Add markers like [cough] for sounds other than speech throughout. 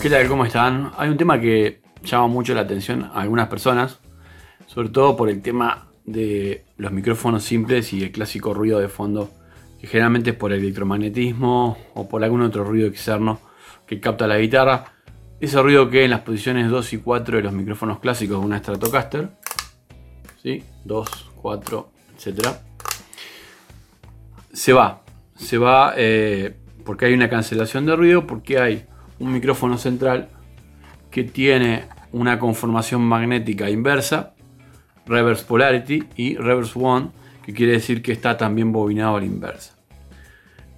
¿Qué tal? ¿Cómo están? Hay un tema que llama mucho la atención a algunas personas, sobre todo por el tema de los micrófonos simples y el clásico ruido de fondo, que generalmente es por el electromagnetismo o por algún otro ruido externo que capta la guitarra. Ese ruido que en las posiciones 2 y 4 de los micrófonos clásicos de una Stratocaster, ¿sí? 2, 4, etc. Se va, se va eh, porque hay una cancelación de ruido, porque hay un micrófono central que tiene una conformación magnética inversa, reverse polarity y reverse one, que quiere decir que está también bobinado a la inversa.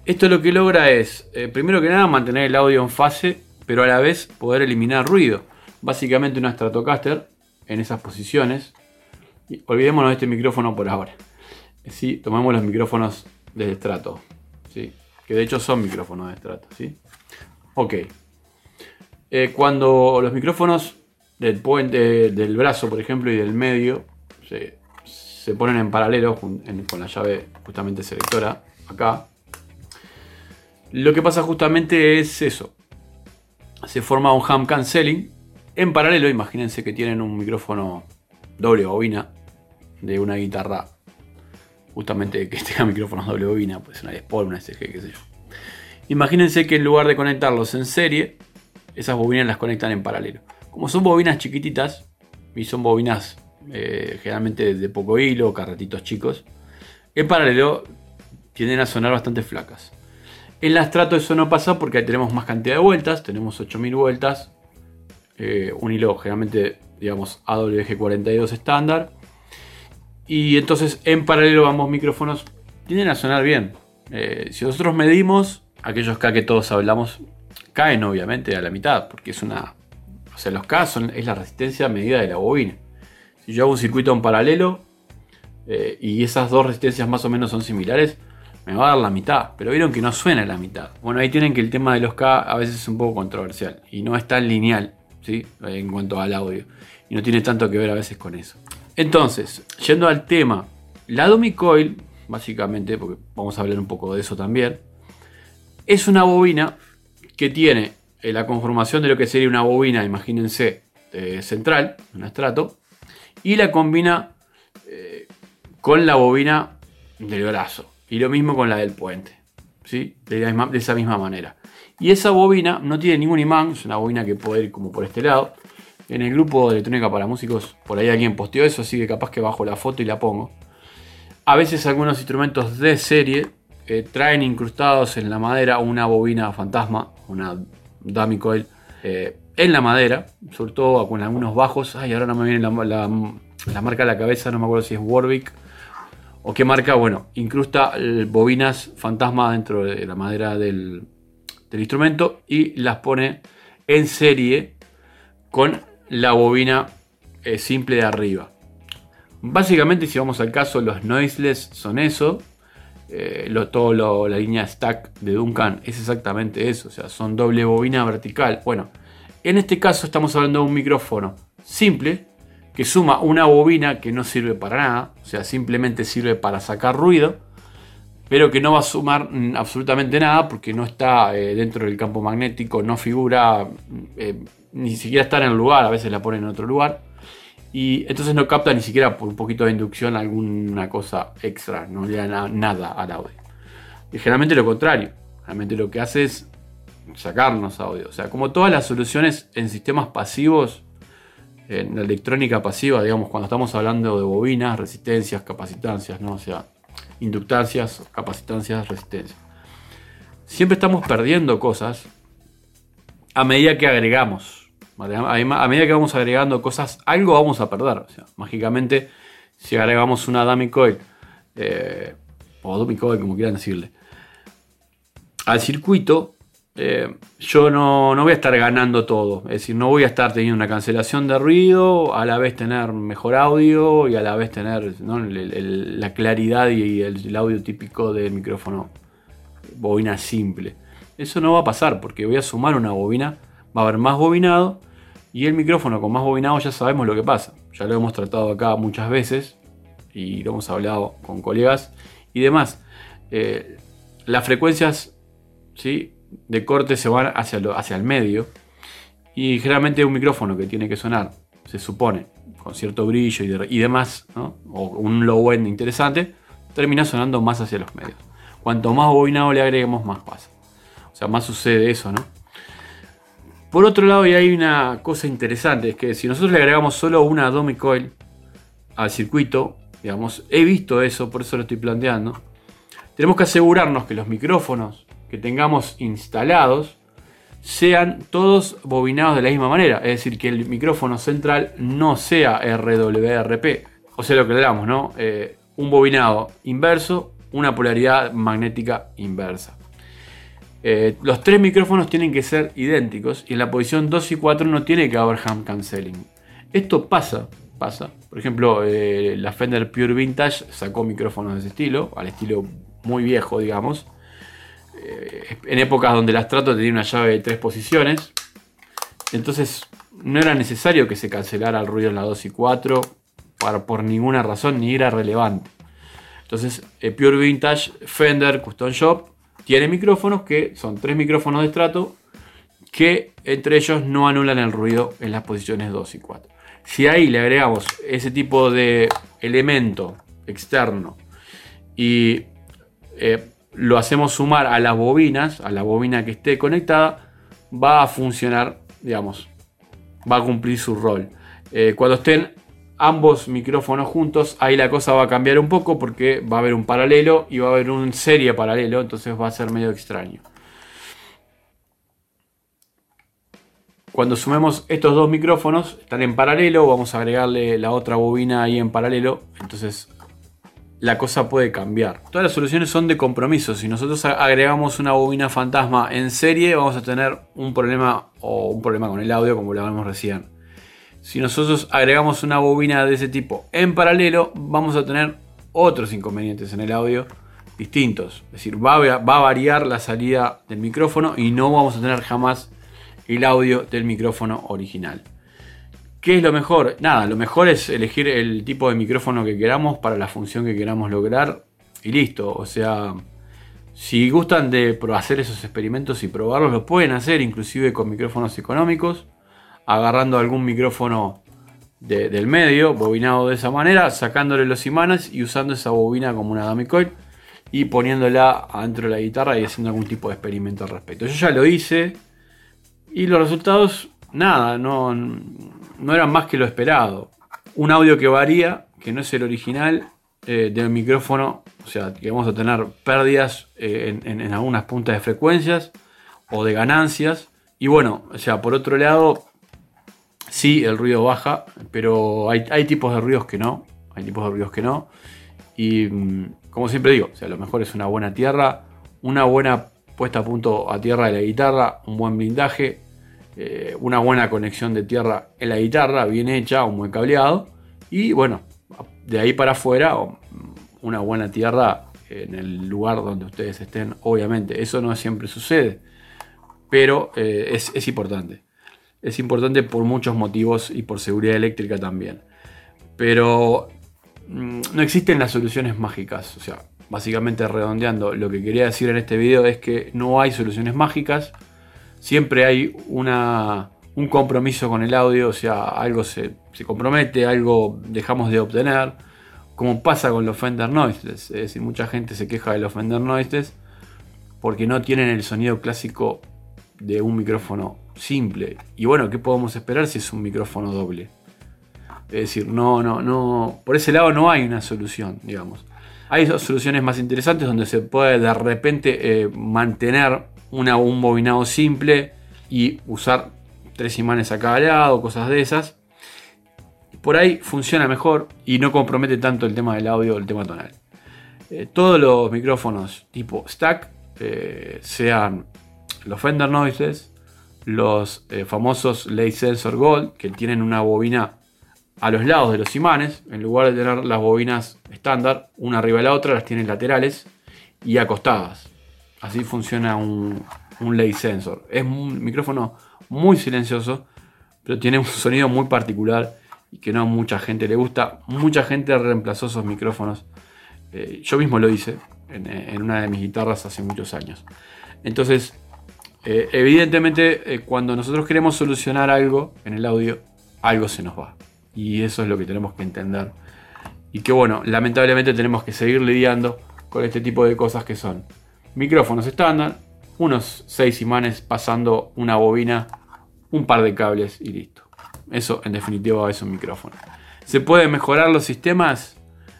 Esto lo que logra es, eh, primero que nada, mantener el audio en fase, pero a la vez poder eliminar ruido. Básicamente una Stratocaster en esas posiciones. Olvidémonos de este micrófono por ahora. ¿sí? Tomemos los micrófonos de estrato. ¿sí? Que de hecho son micrófonos de estrato. ¿sí? Ok. Eh, cuando los micrófonos del puente, del brazo, por ejemplo, y del medio se, ponen en paralelo con la llave justamente selectora acá, lo que pasa justamente es eso. Se forma un ham canceling en paralelo. Imagínense que tienen un micrófono doble bobina de una guitarra. Justamente que [laughs] tenga micrófonos doble bobina, pues una Les Paul, una SG, qué sé yo. Imagínense que en lugar de conectarlos en serie, esas bobinas las conectan en paralelo. Como son bobinas chiquititas y son bobinas eh, generalmente de poco hilo, carretitos chicos, en paralelo tienden a sonar bastante flacas. En la Strato eso no pasa porque ahí tenemos más cantidad de vueltas, tenemos 8000 vueltas, eh, un hilo generalmente, digamos, AWG42 estándar. Y entonces en paralelo ambos micrófonos tienden a sonar bien. Eh, si nosotros medimos, aquellos K que todos hablamos, caen obviamente a la mitad, porque es una. O sea, los K es la resistencia medida de la bobina. Si yo hago un circuito en paralelo eh, y esas dos resistencias más o menos son similares, me va a dar la mitad. Pero vieron que no suena la mitad. Bueno, ahí tienen que el tema de los K a veces es un poco controversial y no es tan lineal ¿sí? en cuanto al audio. Y no tiene tanto que ver a veces con eso. Entonces, yendo al tema, la Dummy Coil, básicamente, porque vamos a hablar un poco de eso también, es una bobina que tiene eh, la conformación de lo que sería una bobina, imagínense, eh, central, un estrato, y la combina eh, con la bobina del brazo. Y lo mismo con la del puente. ¿sí? De, esa misma manera. Y esa bobina no tiene ningún imán, es una bobina que puede ir como por este lado. En el grupo de electrónica para músicos, por ahí alguien posteó eso, así que capaz que bajo la foto y la pongo. A veces algunos instrumentos de serie traen incrustados en la madera una bobina fantasma, una dummy coil, eh, en la madera, sobre todo con algunos bajos. Ay, ahora no me viene la, marca a la cabeza, no me acuerdo si es Warwick o qué marca. Bueno, incrusta eh, bobinas fantasma dentro de la madera del, instrumento y las pone en serie con la bobina eh, simple de arriba. Básicamente, si vamos al caso, los noiseless son eso. Eh, lo, todo la línea stack de Duncan es exactamente eso, o sea, son doble bobina vertical. Bueno, en este caso estamos hablando de un micrófono simple que suma una bobina que no sirve para nada, o sea, simplemente sirve para sacar ruido, pero que no va a sumar absolutamente nada porque no está eh, dentro del campo magnético, no figura, eh, ni siquiera está en el lugar, a veces la ponen en otro lugar. Y entonces no capta ni siquiera por un poquito de inducción alguna cosa extra, no le da nada al audio. Y generalmente lo contrario, realmente lo que hace es sacarnos audio. O sea, como todas las soluciones en sistemas pasivos, en la electrónica pasiva, digamos, cuando estamos hablando de bobinas, resistencias, capacitancias, ¿no? O sea, inductancias, capacitancias, resistencias. Siempre estamos perdiendo cosas a medida que agregamos a medida que vamos agregando cosas, algo vamos a perder. O sea, mágicamente, si agregamos una dummy coil, eh, o dummy coil, como quieran decirle, al circuito, eh, yo no, voy a estar ganando todo. Es decir, no voy a estar teniendo una cancelación de ruido, a la vez tener mejor audio y a la vez tener la claridad y el, audio típico del micrófono bobina simple. Eso no va a pasar porque voy a sumar una bobina, va a haber más bobinado y el micrófono con más bobinado ya sabemos lo que pasa. Ya lo hemos tratado acá muchas veces y lo hemos hablado con colegas y demás. Eh, las frecuencias ¿sí? de corte se van hacia, hacia el medio. Y generalmente un micrófono que tiene que sonar, se supone, con cierto brillo y, demás, o un low end interesante, termina sonando más hacia los medios. Cuanto más bobinado le agreguemos, más pasa. O sea, más sucede eso, ¿no? Por otro lado, y hay una cosa interesante, es que si nosotros le agregamos solo una Domi Coil al circuito, digamos, he visto eso, por eso lo estoy planteando, tenemos que asegurarnos que los micrófonos que tengamos instalados sean todos bobinados de la misma manera, es decir, que el micrófono central no sea RWRP, o sea, lo que le damos, ¿no? Eh, un bobinado inverso, una polaridad magnética inversa. Eh, los tres micrófonos tienen que ser idénticos y en la posición 2 y 4 no tiene que haber ham canceling. Esto pasa, pasa. Por ejemplo, eh, la Fender Pure Vintage sacó micrófonos de ese estilo, al estilo muy viejo, digamos. Eh, en épocas donde la Strato tenía una llave de tres posiciones. Entonces no era necesario que se cancelara el ruido en la 2 y 4 para, por ninguna razón ni era relevante. Entonces, Pure Vintage Fender Custom Shop tiene micrófonos que son tres micrófonos de estrato que entre ellos no anulan el ruido en las posiciones 2 y 4. Si ahí le agregamos ese tipo de elemento externo y eh, lo hacemos sumar a las bobinas, a la bobina que esté conectada, va a funcionar, digamos, va a cumplir su rol. Eh, cuando estén ambos micrófonos juntos, ahí la cosa va a cambiar un poco porque va a haber un paralelo y va a haber un serie paralelo, entonces va a ser medio extraño. Cuando sumemos estos dos micrófonos, están en paralelo, vamos a agregarle la otra bobina ahí en paralelo, entonces la cosa puede cambiar. Todas las soluciones son de compromiso. Si nosotros agregamos una bobina fantasma en serie, vamos a tener un problema o un problema con el audio, como lo hablamos recién. Si nosotros agregamos una bobina de ese tipo en paralelo, vamos a tener otros inconvenientes en el audio distintos. Es decir, va a, variar la salida del micrófono y no vamos a tener jamás el audio del micrófono original. ¿Qué es lo mejor? Nada, lo mejor es elegir el tipo de micrófono que queramos para la función que queramos lograr y listo. O sea, si gustan de hacer esos experimentos y probarlos, lo pueden hacer inclusive con micrófonos económicos agarrando algún micrófono del medio, bobinado de esa manera, sacándole los imanes y usando esa bobina como una dummy coil y poniéndola adentro de la guitarra y haciendo algún tipo de experimento al respecto. Yo ya lo hice y los resultados, nada, no, no eran más que lo esperado. Un audio que varía, que no es el original eh, del micrófono, o sea, que vamos a tener pérdidas eh, en, en algunas puntas de frecuencias o de ganancias. Y bueno, o sea, por otro lado, Sí, el ruido baja, pero hay, tipos de ruidos que no. Hay tipos de ruidos que no. Y mm, como siempre digo, o sea, lo mejor es una buena tierra, una buena puesta a punto a tierra de la guitarra, un buen blindaje, eh, una buena conexión de tierra en la guitarra, bien hecha, un buen cableado. Y bueno, de ahí para afuera, una buena tierra en el lugar donde ustedes estén, obviamente. Eso no siempre sucede, pero eh, es importante es importante por muchos motivos y por seguridad eléctrica también. Pero mm, no existen las soluciones mágicas. O sea, básicamente redondeando, lo que quería decir en este video es que no hay soluciones mágicas. Siempre hay una, un compromiso con el audio, o sea, algo se, compromete, algo dejamos de obtener. Como pasa con los Fender Noiseless. Es decir, mucha gente se queja de los Fender Noiseless porque no tienen el sonido clásico de un micrófono simple. Y bueno, ¿qué podemos esperar si es un micrófono doble? Es decir, no, no, no. Por ese lado no hay una solución, digamos. Hay soluciones más interesantes donde se puede de repente eh, mantener un bobinado simple y usar tres imanes a cada lado, cosas de esas. Por ahí funciona mejor y no compromete tanto el tema del audio el tema tonal. Eh, todos los micrófonos tipo stack, eh, sean los Fender Noises, los eh, famosos Late Sensor Gold, que tienen una bobina a los lados de los imanes, en lugar de tener las bobinas estándar, una arriba de la otra, las tienen laterales y acostadas. Así funciona un, un Late Sensor. Es un micrófono muy silencioso, pero tiene un sonido muy particular y que no a mucha gente le gusta. Mucha gente reemplazó esos micrófonos. Eh, yo mismo lo hice en, en una de mis guitarras hace muchos años. Entonces, Eh, evidentemente, eh, cuando nosotros queremos solucionar algo en el audio, algo se nos va. Y eso es lo que tenemos que entender. Y que bueno, lamentablemente tenemos que seguir lidiando con este tipo de cosas que son micrófonos estándar, unos 6 imanes pasando una bobina, un par de cables y listo. Eso en definitiva es un micrófono. ¿Se pueden mejorar los sistemas?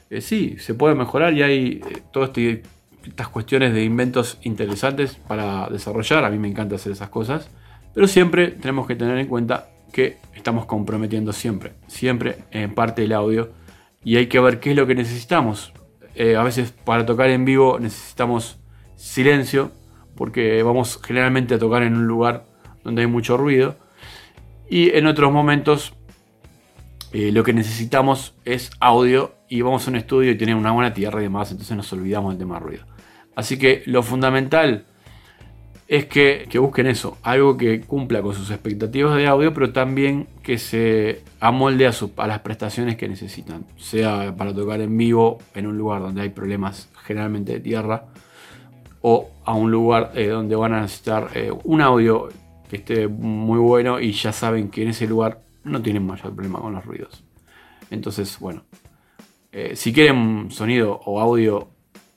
Eh, sí, se puede mejorar y hay todas este, estas cuestiones de inventos interesantes para desarrollar. A mí me encanta hacer esas cosas. Pero siempre tenemos que tener en cuenta que estamos comprometiendo siempre, siempre en parte del audio. Y hay que ver qué es lo que necesitamos. Eh, a veces para tocar en vivo necesitamos silencio, porque vamos generalmente a tocar en un lugar donde hay mucho ruido. Y en otros momentos eh, lo que necesitamos es audio y vamos a un estudio y tiene una buena tierra y demás, entonces nos olvidamos del tema ruido. Así que lo fundamental es que, busquen eso, algo que cumpla con sus expectativas de audio, pero también que se amolde a, a, las prestaciones que necesitan, sea para tocar en vivo en un lugar donde hay problemas generalmente de tierra, o a un lugar eh, donde van a necesitar eh, un audio que esté muy bueno y ya saben que en ese lugar no tienen mayor problema con los ruidos. Entonces, bueno, eh, si quieren sonido o audio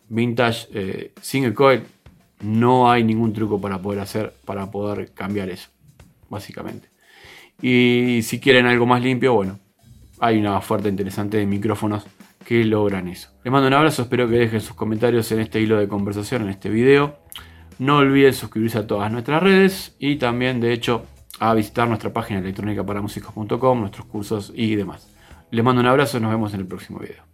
vintage single coil, no hay ningún truco para poder hacer, para poder cambiar eso, básicamente. Y si quieren algo más limpio, bueno, hay una oferta interesante de micrófonos que logran eso. Les mando un abrazo, espero que dejen sus comentarios en este hilo de conversación, en este video. No olviden suscribirse a todas nuestras redes y también, de hecho, a visitar nuestra página electrónica para músicos.com, nuestros cursos y demás. Les mando un abrazo y nos vemos en el próximo video.